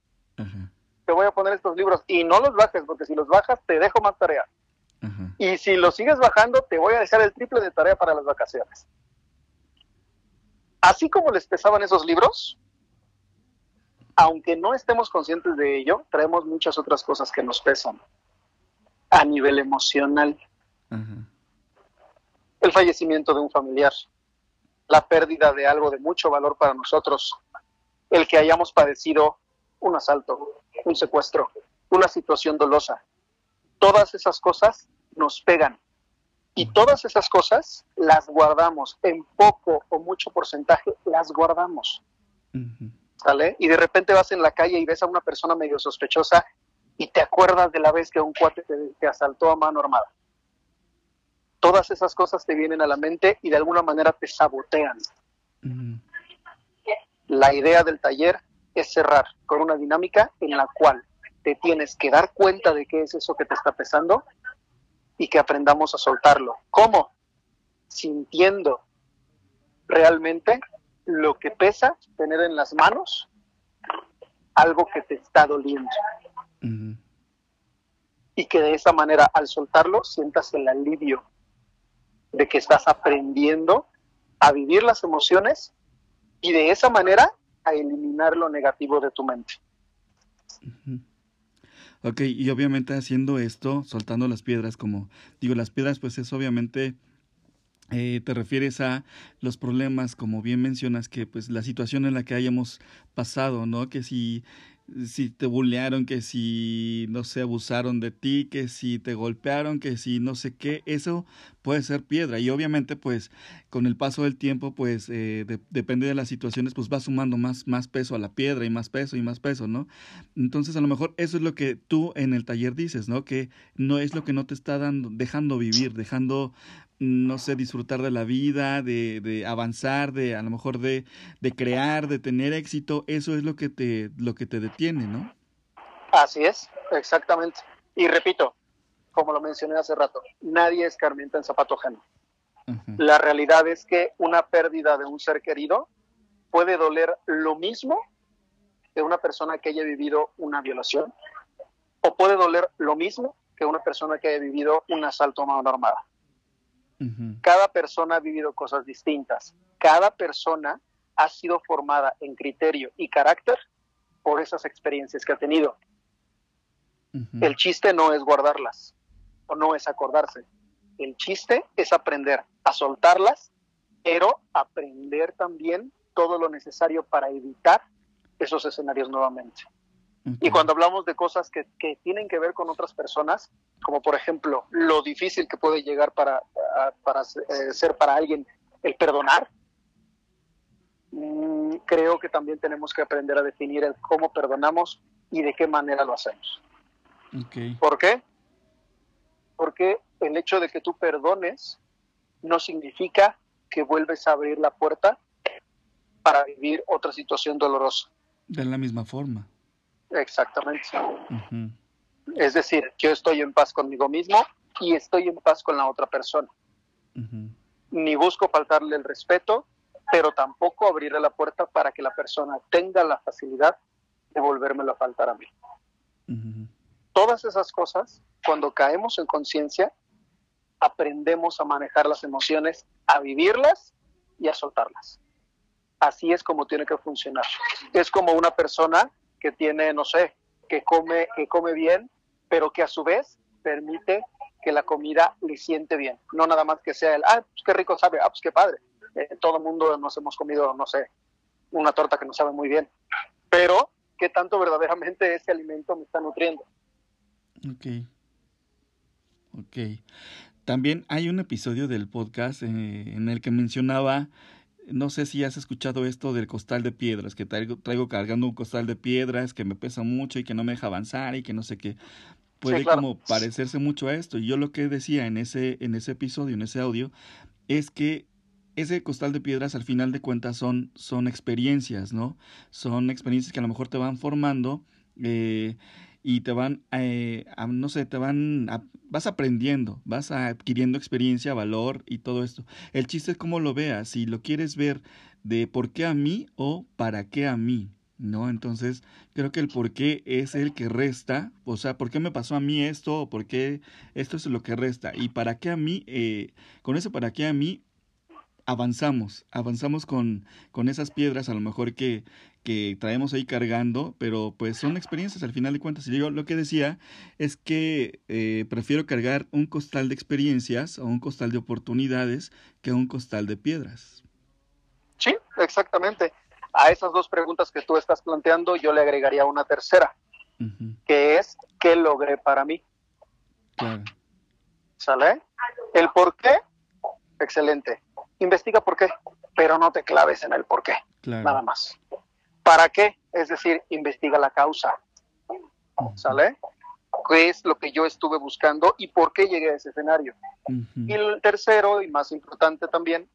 te voy a poner estos libros y no los bajes, porque si los bajas te dejo más tarea. Y si lo sigues bajando, te voy a dejar el triple de tarea para las vacaciones. Así como les pesaban esos libros, aunque no estemos conscientes de ello, traemos muchas otras cosas que nos pesan a nivel emocional. El fallecimiento de un familiar, la pérdida de algo de mucho valor para nosotros, el que hayamos padecido un asalto, un secuestro, una situación dolosa. Todas esas cosas nos pegan. Y todas esas cosas las guardamos en poco o mucho porcentaje, las guardamos. ¿Sale? Y de repente vas en la calle y ves a una persona medio sospechosa y te acuerdas de la vez que un cuate te, asaltó a mano armada. Todas esas cosas te vienen a la mente y de alguna manera te sabotean. La idea del taller es cerrar con una dinámica en la cual te tienes que dar cuenta de qué es eso que te está pesando y que aprendamos a soltarlo. ¿Cómo? Sintiendo realmente lo que pesa tener en las manos algo que te está doliendo. Y que de esa manera, al soltarlo, sientas el alivio de que estás aprendiendo a vivir las emociones y de esa manera eliminar lo negativo de tu mente. Ok, y obviamente haciendo esto, soltando las piedras, como digo, las piedras pues es obviamente... Eh, te refieres a los problemas, como bien mencionas, que pues la situación en la que hayamos pasado, ¿no? Que si si te bullearon, que si no se abusaron de ti, que si te golpearon, que si no sé qué, eso puede ser piedra. Y obviamente, pues, con el paso del tiempo, pues, eh, depende de las situaciones, pues va sumando más, más peso a la piedra y más peso y más peso, ¿no? Entonces, a lo mejor eso es lo que tú en el taller dices, ¿no? Que no es lo que no te está dando, dejando vivir, dejando no sé, disfrutar de la vida, de, de avanzar, de a lo mejor de, de, crear, de tener éxito, eso es lo que te, lo que te detiene, ¿no? Así es, exactamente. Y repito, como lo mencioné hace rato, nadie escarmienta en zapato ajeno. La realidad es que una pérdida de un ser querido puede doler lo mismo que una persona que haya vivido una violación o puede doler lo mismo que una persona que haya vivido un asalto a mano armada. Cada persona ha vivido cosas distintas. Cada persona ha sido formada en criterio y carácter por esas experiencias que ha tenido. El chiste no es guardarlas no es acordarse. El chiste es aprender a soltarlas, pero aprender también todo lo necesario para evitar esos escenarios nuevamente. Y cuando hablamos de cosas que, tienen que ver con otras personas, como por ejemplo lo difícil que puede llegar para, para eh, ser para alguien el perdonar, mm, creo que también tenemos que aprender a definir el cómo perdonamos y de qué manera lo hacemos. ¿Por qué? Porque el hecho de que tú perdones no significa que vuelves a abrir la puerta para vivir otra situación dolorosa. De la misma forma. Exactamente. Es decir, yo estoy en paz conmigo mismo y estoy en paz con la otra persona. Ni busco faltarle el respeto, pero tampoco abrirle la puerta para que la persona tenga la facilidad de volvérmelo a faltar a mí. Todas esas cosas, cuando caemos en conciencia, aprendemos a manejar las emociones, a vivirlas y a soltarlas. Así es como tiene que funcionar. Es como una persona que tiene, no sé, que come, que come bien, pero que a su vez permite que la comida le siente bien. No nada más que sea el, ah, pues qué rico sabe, ah, pues qué padre. Eh, todo el mundo nos hemos comido, no sé, una torta que nos sabe muy bien. Pero, ¿qué tanto verdaderamente ese alimento me está nutriendo? Ok. Ok. También hay un episodio del podcast eh, en el que mencionaba no sé si has escuchado esto del costal de piedras, que traigo, traigo cargando un costal de piedras que me pesa mucho y que no me deja avanzar y que no sé qué. Puede como parecerse mucho a esto. Y yo lo que decía en ese, en ese episodio, en ese audio, es que ese costal de piedras al final de cuentas son, son experiencias, ¿no? Son experiencias que a lo mejor te van formando. Eh, y te van, eh, no sé, te van, vas aprendiendo, vas adquiriendo experiencia, valor y todo esto. El chiste es cómo lo veas, si lo quieres ver de por qué a mí o para qué a mí, ¿no? Entonces, creo que el por qué es el que resta, o sea, ¿por qué me pasó a mí esto? o ¿Por qué esto es lo que resta? Y para qué a mí, eh, con eso para qué a mí, avanzamos, avanzamos con, con esas piedras a lo mejor que, que traemos ahí cargando, pero pues son experiencias al final de cuentas. Y yo lo que decía es que eh, prefiero cargar un costal de experiencias o un costal de oportunidades que un costal de piedras. Sí, exactamente. A esas dos preguntas que tú estás planteando, yo le agregaría una tercera, que es ¿qué logré para mí? ¿Sale? El por qué, excelente. Investiga por qué, pero no te claves en el por qué. Nada más. ¿Para qué? Es decir, investiga la causa. ¿Sale? ¿Qué es lo que yo estuve buscando y por qué llegué a ese escenario? Y el tercero, y más importante también,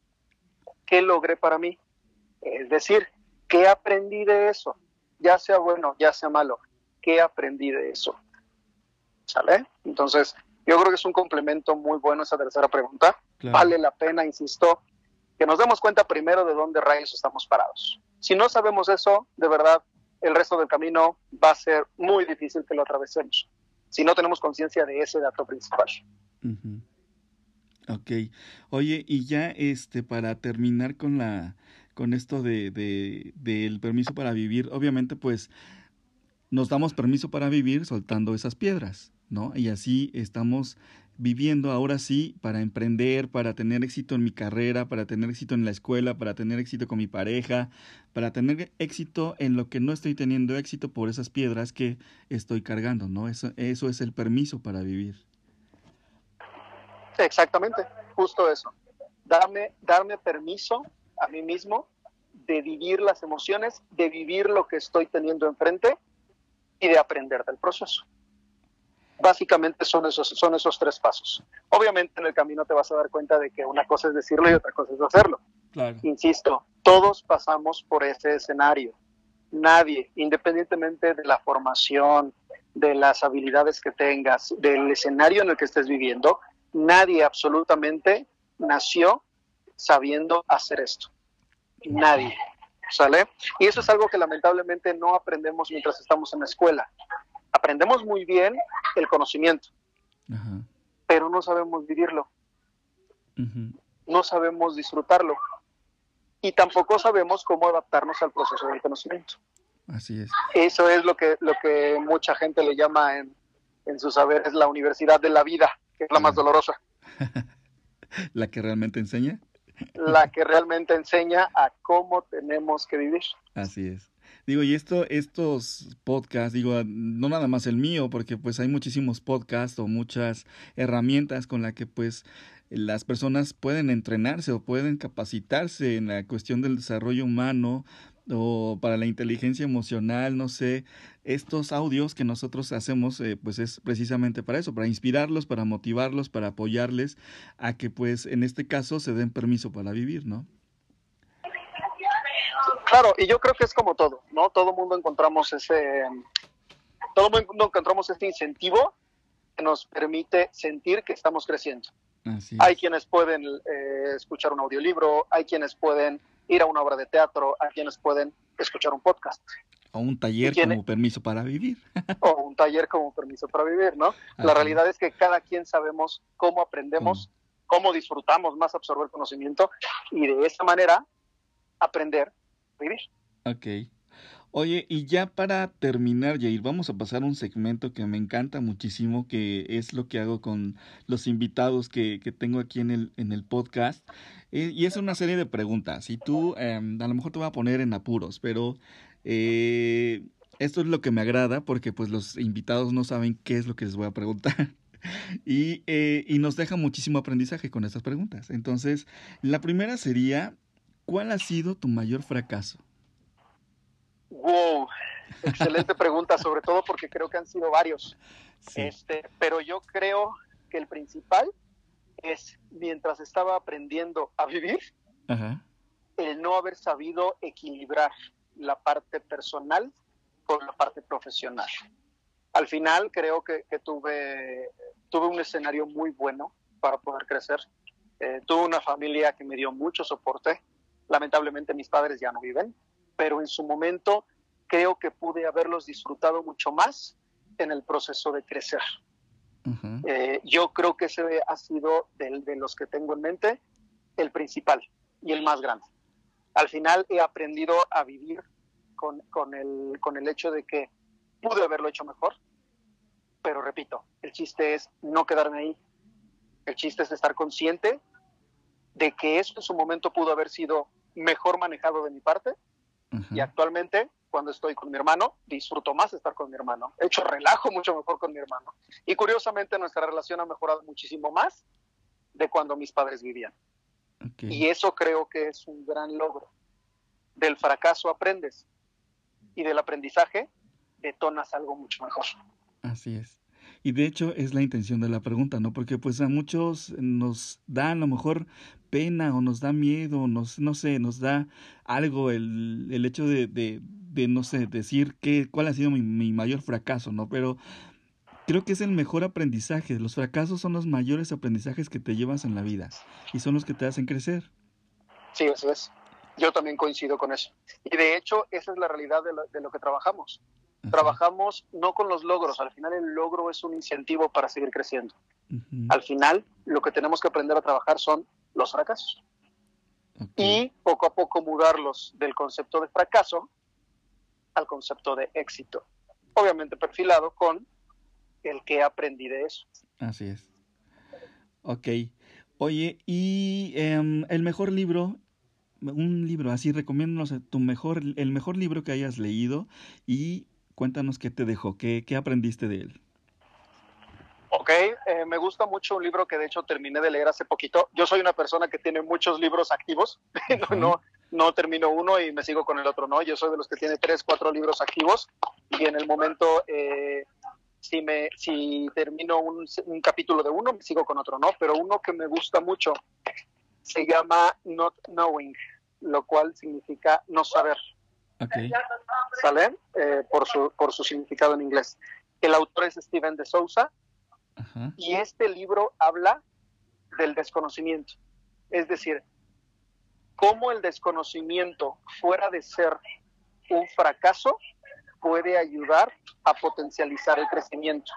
¿qué logré para mí? Es decir, ¿qué aprendí de eso? Ya sea bueno, ya sea malo, ¿qué aprendí de eso? ¿Sale? Entonces, yo creo que es un complemento muy bueno esa tercera pregunta. Vale la pena, insisto, que nos demos cuenta primero de dónde rayos estamos parados. Si no sabemos eso, de verdad, el resto del camino va a ser muy difícil que lo atravesemos, si no tenemos conciencia de ese dato principal. Ok. Oye, y ya este, para terminar con la con esto de, de, del permiso para vivir, obviamente pues nos damos permiso para vivir soltando esas piedras, ¿no? Y así estamos viviendo ahora sí para emprender, para tener éxito en mi carrera, para tener éxito en la escuela, para tener éxito con mi pareja, para tener éxito en lo que no estoy teniendo éxito por esas piedras que estoy cargando, ¿no? Eso, eso es el permiso para vivir. Exactamente, justo eso. Darme, darme permiso a mí mismo de vivir las emociones, de vivir lo que estoy teniendo enfrente y de aprender del proceso básicamente son esos, son esos tres pasos. Obviamente en el camino te vas a dar cuenta de que una cosa es decirlo y otra cosa es hacerlo. Insisto, todos pasamos por ese escenario. Nadie, independientemente de la formación, de las habilidades que tengas, del escenario en el que estés viviendo, nadie absolutamente nació sabiendo hacer esto. Nadie. ¿Sale? Y eso es algo que lamentablemente no aprendemos mientras estamos en la escuela. Aprendemos muy bien el conocimiento, pero no sabemos vivirlo. No sabemos disfrutarlo. Y tampoco sabemos cómo adaptarnos al proceso del conocimiento. Así es. Eso es lo que, lo que mucha gente le llama en, en su saber, es la universidad de la vida, que es la más dolorosa. ¿La que realmente enseña? La que realmente enseña a cómo tenemos que vivir. Así es. Digo, y esto, estos podcasts, digo, no nada más el mío, porque pues hay muchísimos podcasts o muchas herramientas con las que pues las personas pueden entrenarse o pueden capacitarse en la cuestión del desarrollo humano o para la inteligencia emocional, no sé, estos audios que nosotros hacemos, eh, pues es precisamente para eso, para inspirarlos, para motivarlos, para apoyarles a que pues en este caso se den permiso para vivir, ¿no? Claro, y yo creo que es como todo, ¿no? Todo mundo encontramos ese, todo mundo encontramos este incentivo que nos permite sentir que estamos creciendo. hay quienes pueden eh, escuchar un audiolibro, hay quienes pueden ir a una obra de teatro, hay quienes pueden escuchar un podcast. O un taller como permiso para vivir. o un taller como permiso para vivir, ¿no? La realidad es que cada quien sabemos cómo aprendemos, cómo disfrutamos más absorber conocimiento y de esa manera aprender vivir. Ok. Oye, y ya para terminar, Jair, vamos a pasar un segmento que me encanta muchísimo, que es lo que hago con los invitados que, que tengo aquí en el, en el podcast. Eh, y es una serie de preguntas. Y tú, em, a lo mejor te voy a poner en apuros, pero eh, esto es lo que me agrada porque pues los invitados no saben qué es lo que les voy a preguntar. y, eh, y nos deja muchísimo aprendizaje con estas preguntas. Entonces, la primera sería, ¿cuál ha sido tu mayor fracaso? Wow, excelente pregunta, sobre todo porque creo que han sido varios. Este, pero yo creo que el principal es mientras estaba aprendiendo a vivir, el no haber sabido equilibrar la parte personal con la parte profesional. Al final creo que, tuve, tuve un escenario muy bueno para poder crecer. Eh, tuve una familia que me dio mucho soporte. Lamentablemente mis padres ya no viven, pero en su momento creo que pude haberlos disfrutado mucho más en el proceso de crecer. Eh, yo creo que ese ha sido de, los que tengo en mente el principal y el más grande. Al final he aprendido a vivir con, con, el, con el hecho de que pude haberlo hecho mejor, pero repito, el chiste es no quedarme ahí. El chiste es estar consciente de que eso en su momento pudo haber sido mejor manejado de mi parte y actualmente cuando estoy con mi hermano, disfruto más estar con mi hermano. He hecho relajo mucho mejor con mi hermano. Y curiosamente nuestra relación ha mejorado muchísimo más de cuando mis padres vivían. Y eso creo que es un gran logro. Del fracaso aprendes y del aprendizaje detonas algo mucho mejor. Así es. Y de hecho es la intención de la pregunta, ¿no? Porque pues a muchos nos da a lo mejor pena o nos da miedo, nos, no sé, nos da algo el, el hecho de, de, de, no sé, decir que, cuál ha sido mi, mi mayor fracaso, ¿no? Pero creo que es el mejor aprendizaje. Los fracasos son los mayores aprendizajes que te llevas en la vida y son los que te hacen crecer. Sí, eso es. Yo también coincido con eso. Y de hecho, esa es la realidad de lo, de lo que trabajamos. Trabajamos no con los logros, al final el logro es un incentivo para seguir creciendo. Al final lo que tenemos que aprender a trabajar son los fracasos. Y poco a poco mudarlos del concepto de fracaso al concepto de éxito. Obviamente perfilado con el que aprendí de eso. Así es. Ok. Oye, ¿y em, el mejor libro un libro así, recomiéndanos tu mejor, el mejor libro que hayas leído y Cuéntanos qué te dejó, qué, qué aprendiste de él. Ok, eh, me gusta mucho un libro que de hecho terminé de leer hace poquito. Yo soy una persona que tiene muchos libros activos, no, no, termino uno y me sigo con el otro, ¿no? Yo soy de los que tiene tres, cuatro libros activos y en el momento, eh, si, me, si termino un, un, capítulo de uno, me sigo con otro, ¿no? Pero uno que me gusta mucho se llama Not Knowing, lo cual significa no saber. Okay. ¿Sale? Eh, por, su, por su significado en inglés. El autor es Steven de Souza y este libro habla del desconocimiento. Es decir, cómo el desconocimiento, fuera de ser un fracaso, puede ayudar a potencializar el crecimiento.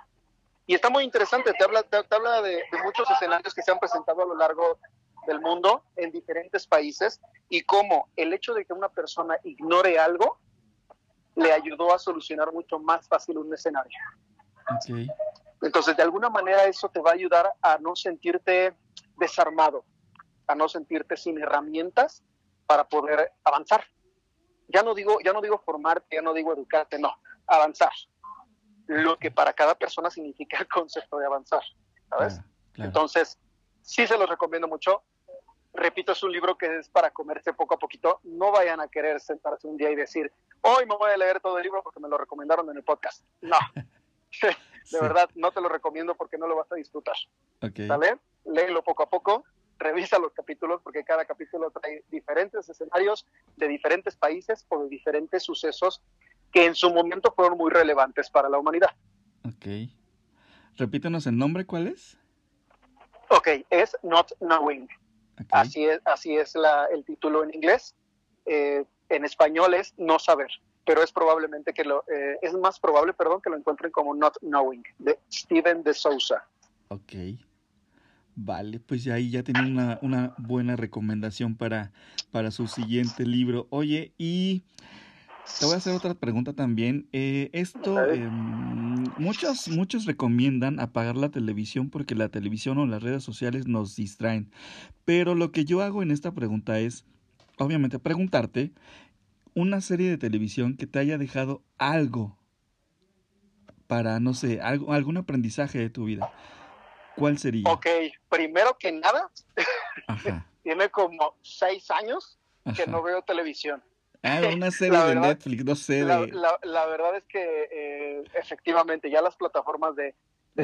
Y está muy interesante, te habla, te, habla de, muchos escenarios que se han presentado a lo largo del mundo en diferentes países y cómo el hecho de que una persona ignore algo le ayudó a solucionar mucho más fácil un escenario. Entonces, de alguna manera eso te va a ayudar a no sentirte desarmado, a no sentirte sin herramientas para poder avanzar. Ya no digo, ya no digo formarte, ya no digo educarte, no, avanzar. Lo que para cada persona significa el concepto de avanzar, ¿sabes? Entonces, sí se los recomiendo mucho. Repito, es un libro que es para comerse poco a poquito. No vayan a querer sentarse un día y decir, hoy me voy a leer todo el libro porque me lo recomendaron en el podcast. No. de verdad, no te lo recomiendo porque no lo vas a disfrutar. Okay. ¿Vale? Léelo poco a poco revisa los capítulos porque cada capítulo trae diferentes escenarios de diferentes países o de diferentes sucesos que en su momento fueron muy relevantes para la humanidad. Ok. Repítanos el nombre, ¿cuál es? Ok, es Not Knowing. Así es, así es la, el título en inglés. Eh, en español es No Saber, pero es probablemente que lo, eh, es más probable, perdón, que lo encuentren como Not Knowing, de Steven de Souza. Ok. Vale, pues ahí ya tienen una, una buena recomendación para, para su siguiente libro. Oye, y te voy a hacer otra pregunta también. Eh, esto, eh, muchos, muchos recomiendan apagar la televisión porque la televisión o las redes sociales nos distraen. Pero lo que yo hago en esta pregunta es, obviamente, preguntarte una serie de televisión que te haya dejado algo para, no sé, algo, algún aprendizaje de tu vida. ¿Cuál sería? Ok, primero que nada, tiene como seis años que no veo televisión. Ah, una serie de Netflix, no sé. La, verdad es que eh, efectivamente ya las plataformas de,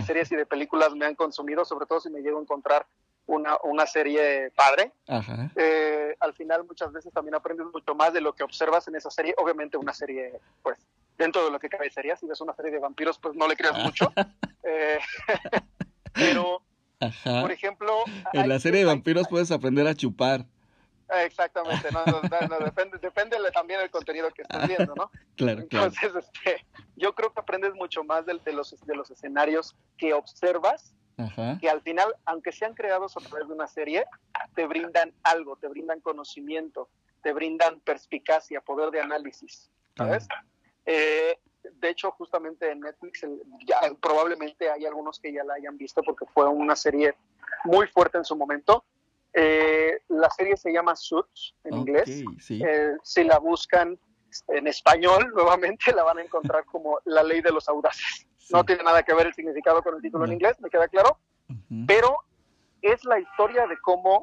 series y de películas me han consumido, sobre todo si me llego a encontrar una, una serie padre. Eh, al final muchas veces también aprendes mucho más de lo que observas en esa serie. Obviamente una serie, pues, dentro de lo que cabe sería, si ves una serie de vampiros, pues no le creas mucho. eh, Pero, por ejemplo... En la serie de vampiros puedes aprender a chupar. Exactamente, no, depende, depende también del contenido que estés viendo, ¿no? Claro, Entonces, este, yo creo que aprendes mucho más de, de, los, de los escenarios que observas, que al final, aunque sean creados a través de una serie, te brindan algo, te brindan conocimiento, te brindan perspicacia, poder de análisis, ¿sabes? Eh, de hecho, justamente en Netflix, ya, probablemente hay algunos que ya la hayan visto porque fue una serie muy fuerte en su momento. Eh, la serie se llama Suits en inglés. Eh, si la buscan en español, nuevamente la van a encontrar como La Ley de los Audaces. No tiene nada que ver el significado con el título en inglés, me queda claro. Pero es la historia de cómo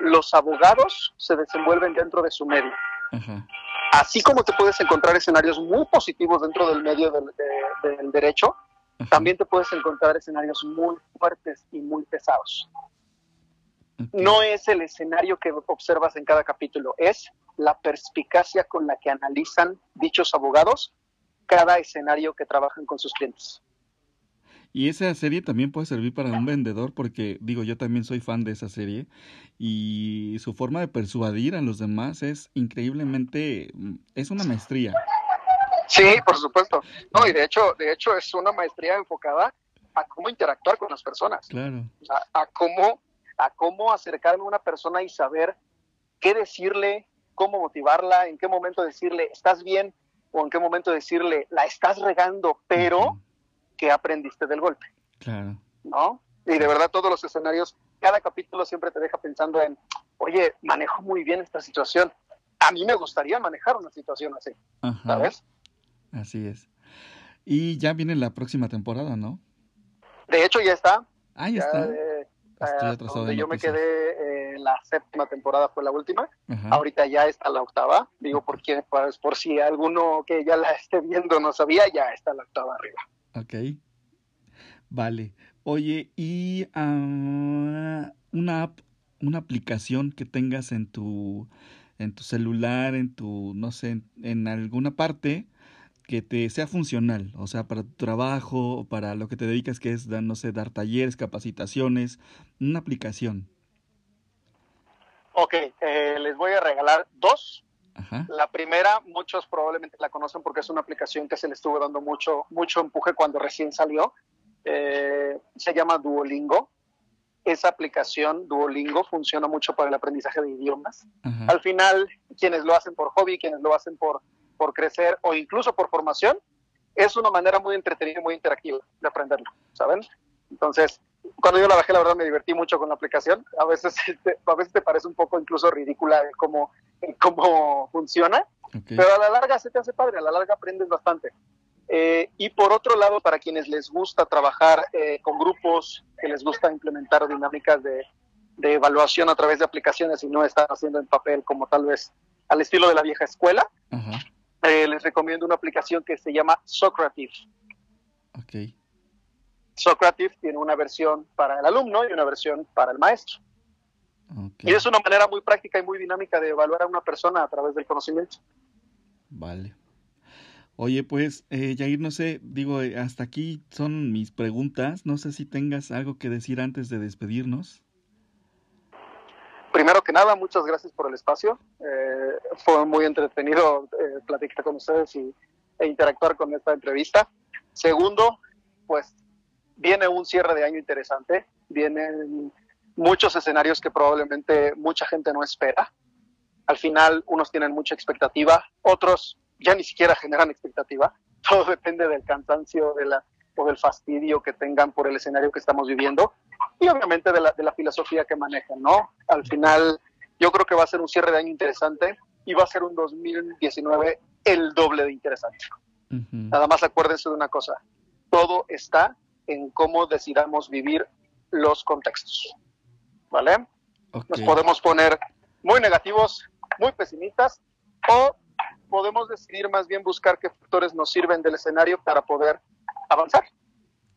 los abogados se desenvuelven dentro de su medio así como te puedes encontrar escenarios muy positivos dentro del medio del, derecho, también te puedes encontrar escenarios muy fuertes y muy pesados. No es el escenario que observas en cada capítulo, es la perspicacia con la que analizan dichos abogados cada escenario que trabajan con sus clientes. Y esa serie también puede servir para un vendedor porque, digo, yo también soy fan de esa serie y su forma de persuadir a los demás es increíblemente, mm, es una maestría. Sí, por supuesto. No, y de hecho, de hecho es una maestría enfocada a cómo interactuar con las personas. Claro. A, a cómo, a cómo acercarme a una persona y saber qué decirle, cómo motivarla, en qué momento decirle, estás bien, o en qué momento decirle, la estás regando, pero qué aprendiste del golpe. Claro. ¿No? Y de verdad todos los escenarios, cada capítulo siempre te deja pensando en, oye, manejo muy bien esta situación. A mí me gustaría manejar una situación así, ¿sabes? Así es. Y ya viene la próxima temporada, ¿no? De hecho ya está. Ah, ya, está. Eh, yo me quedé, eh, la séptima temporada fue la última. Ahorita ya está la octava. Digo, por, quién, pues, por si alguno que ya la esté viendo no sabía, ya está la octava arriba. Ok. Vale. Oye, ¿y uh, una app, una aplicación que tengas en tu, en tu celular, en tu, no sé, en, alguna parte, que te sea funcional, o sea, para tu trabajo, para lo que te dedicas, que es, no sé, dar talleres, capacitaciones, una aplicación. Ok, eh, les voy a regalar dos. Ajá. La primera, muchos probablemente la conocen porque es una aplicación que se le estuvo dando mucho, mucho empuje cuando recién salió. Eh, se llama Duolingo. Esa aplicación, Duolingo, funciona mucho para el aprendizaje de idiomas. Al final, quienes lo hacen por hobby, quienes lo hacen por, por crecer o incluso por formación, es una manera muy entretenida y muy interactiva de aprenderlo, ¿saben? Entonces, cuando yo la bajé, la verdad me divertí mucho con la aplicación. A veces, te, a veces te parece un poco incluso ridícula cómo, cómo funciona, pero a la larga se te hace padre, a la larga aprendes bastante. Eh, y por otro lado, para quienes les gusta trabajar eh, con grupos, que les gusta implementar dinámicas de, evaluación a través de aplicaciones y no están haciendo en papel como tal vez al estilo de la vieja escuela, eh, les recomiendo una aplicación que se llama Socrative. Okay. Socrative tiene una versión para el alumno y una versión para el maestro. Y es una manera muy práctica y muy dinámica de evaluar a una persona a través del conocimiento. Vale. Oye, pues, eh, Jair, no sé, digo, eh, hasta aquí son mis preguntas. No sé si tengas algo que decir antes de despedirnos. Primero que nada, muchas gracias por el espacio. Eh, fue muy entretenido eh, platicar con ustedes y, e interactuar con esta entrevista. Segundo, pues viene un cierre de año interesante. Vienen muchos escenarios que probablemente mucha gente no espera. Al final, unos tienen mucha expectativa, otros ya ni siquiera generan expectativa. Todo depende del cansancio de la, o del fastidio que tengan por el escenario que estamos viviendo y obviamente de la, de la filosofía que manejan, ¿no? Al final, yo creo que va a ser un cierre de año interesante y va a ser un 2019 el doble de interesante. Nada más acuérdense de una cosa, todo está en cómo decidamos vivir los contextos, ¿vale? Nos podemos poner muy negativos, muy pesimistas o podemos decidir más bien buscar qué factores nos sirven del escenario para poder avanzar.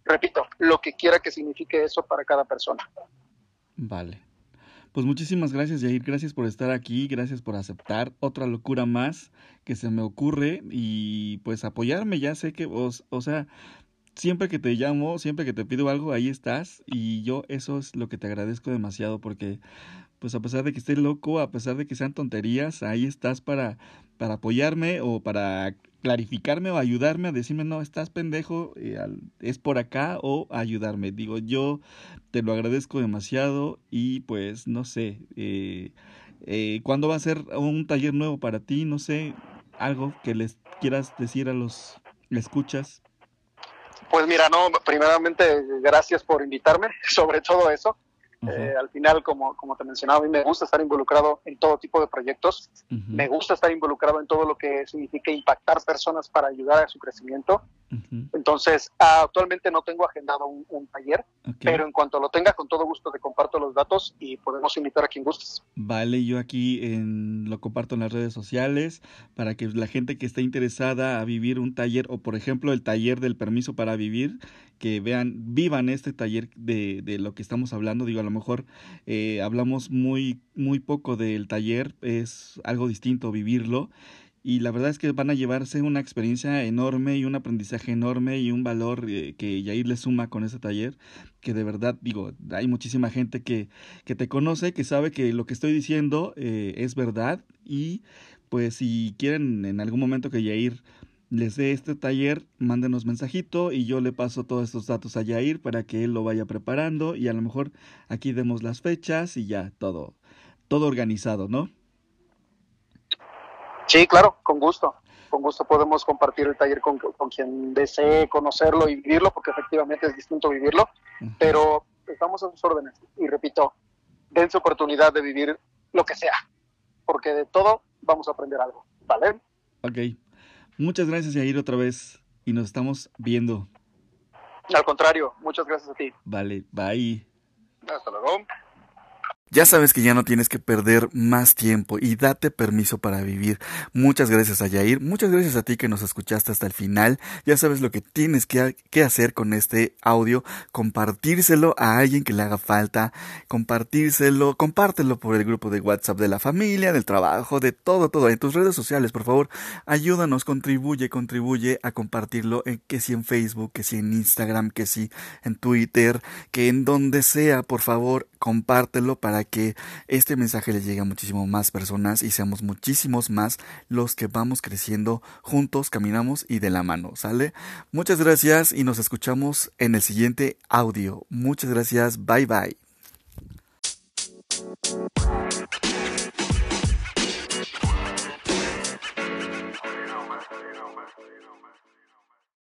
Repito, lo que quiera que signifique eso para cada persona. Vale. Pues muchísimas gracias, Jair. Gracias por estar aquí, gracias por aceptar otra locura más que se me ocurre y pues apoyarme. Ya sé que vos, o sea, siempre que te llamo, siempre que te pido algo, ahí estás y yo eso es lo que te agradezco demasiado porque pues a pesar de que esté loco, a pesar de que sean tonterías, ahí estás para, para apoyarme o para clarificarme o ayudarme a decirme, no, estás pendejo, eh, es por acá o ayudarme. Digo, yo te lo agradezco demasiado y pues no sé, eh, eh, ¿cuándo va a ser un taller nuevo para ti? No sé, algo que les quieras decir a los escuchas. Pues mira, no, primeramente gracias por invitarme, sobre todo eso. Eh, al final, como, como te mencionaba, a mí me gusta estar involucrado en todo tipo de proyectos, me gusta estar involucrado en todo lo que significa impactar personas para ayudar a su crecimiento. Entonces, actualmente no tengo agendado un, taller, pero en cuanto lo tenga, con todo gusto te comparto los datos y podemos invitar a quien gustes. Vale, yo aquí en, lo comparto en las redes sociales para que la gente que esté interesada a vivir un taller o, por ejemplo, el taller del permiso para vivir, que vean, vivan este taller de, de lo que estamos hablando. Digo, a lo mejor eh, hablamos muy, muy poco del taller, es algo distinto vivirlo. Y la verdad es que van a llevarse una experiencia enorme y un aprendizaje enorme y un valor eh, que Yair le suma con ese taller, que de verdad, digo, hay muchísima gente que, que te conoce, que sabe que lo que estoy diciendo eh, es verdad y pues si quieren en algún momento que Yair les dé este taller, mándenos mensajito y yo le paso todos estos datos a Yair para que él lo vaya preparando y a lo mejor aquí demos las fechas y ya todo, todo organizado, ¿no? Sí, claro, con gusto. Con gusto podemos compartir el taller con, quien desee conocerlo y vivirlo, porque efectivamente es distinto vivirlo, pero estamos a sus órdenes. Y repito, den su oportunidad de vivir lo que sea, porque de todo vamos a aprender algo, ¿vale? Ok. Muchas gracias, Yair, otra vez. Y nos estamos viendo. Al contrario, muchas gracias a ti. Vale, bye. Hasta luego. Ya sabes que ya no tienes que perder más tiempo y date permiso para vivir. Muchas gracias a Yair, muchas gracias a ti que nos escuchaste hasta el final. Ya sabes lo que tienes que, hacer con este audio, compartírselo a alguien que le haga falta, compartírselo, compártelo por el grupo de WhatsApp de la familia, del trabajo, de todo, todo, en tus redes sociales, por favor, ayúdanos, contribuye, contribuye a compartirlo, en, que si en Facebook, que si en Instagram, que si en Twitter, que en donde sea, por favor, compártelo que este mensaje le llegue a muchísimo más personas y seamos muchísimos más los que vamos creciendo juntos, caminamos y de la mano, ¿sale? Muchas gracias y nos escuchamos en el siguiente audio. Muchas gracias, bye bye.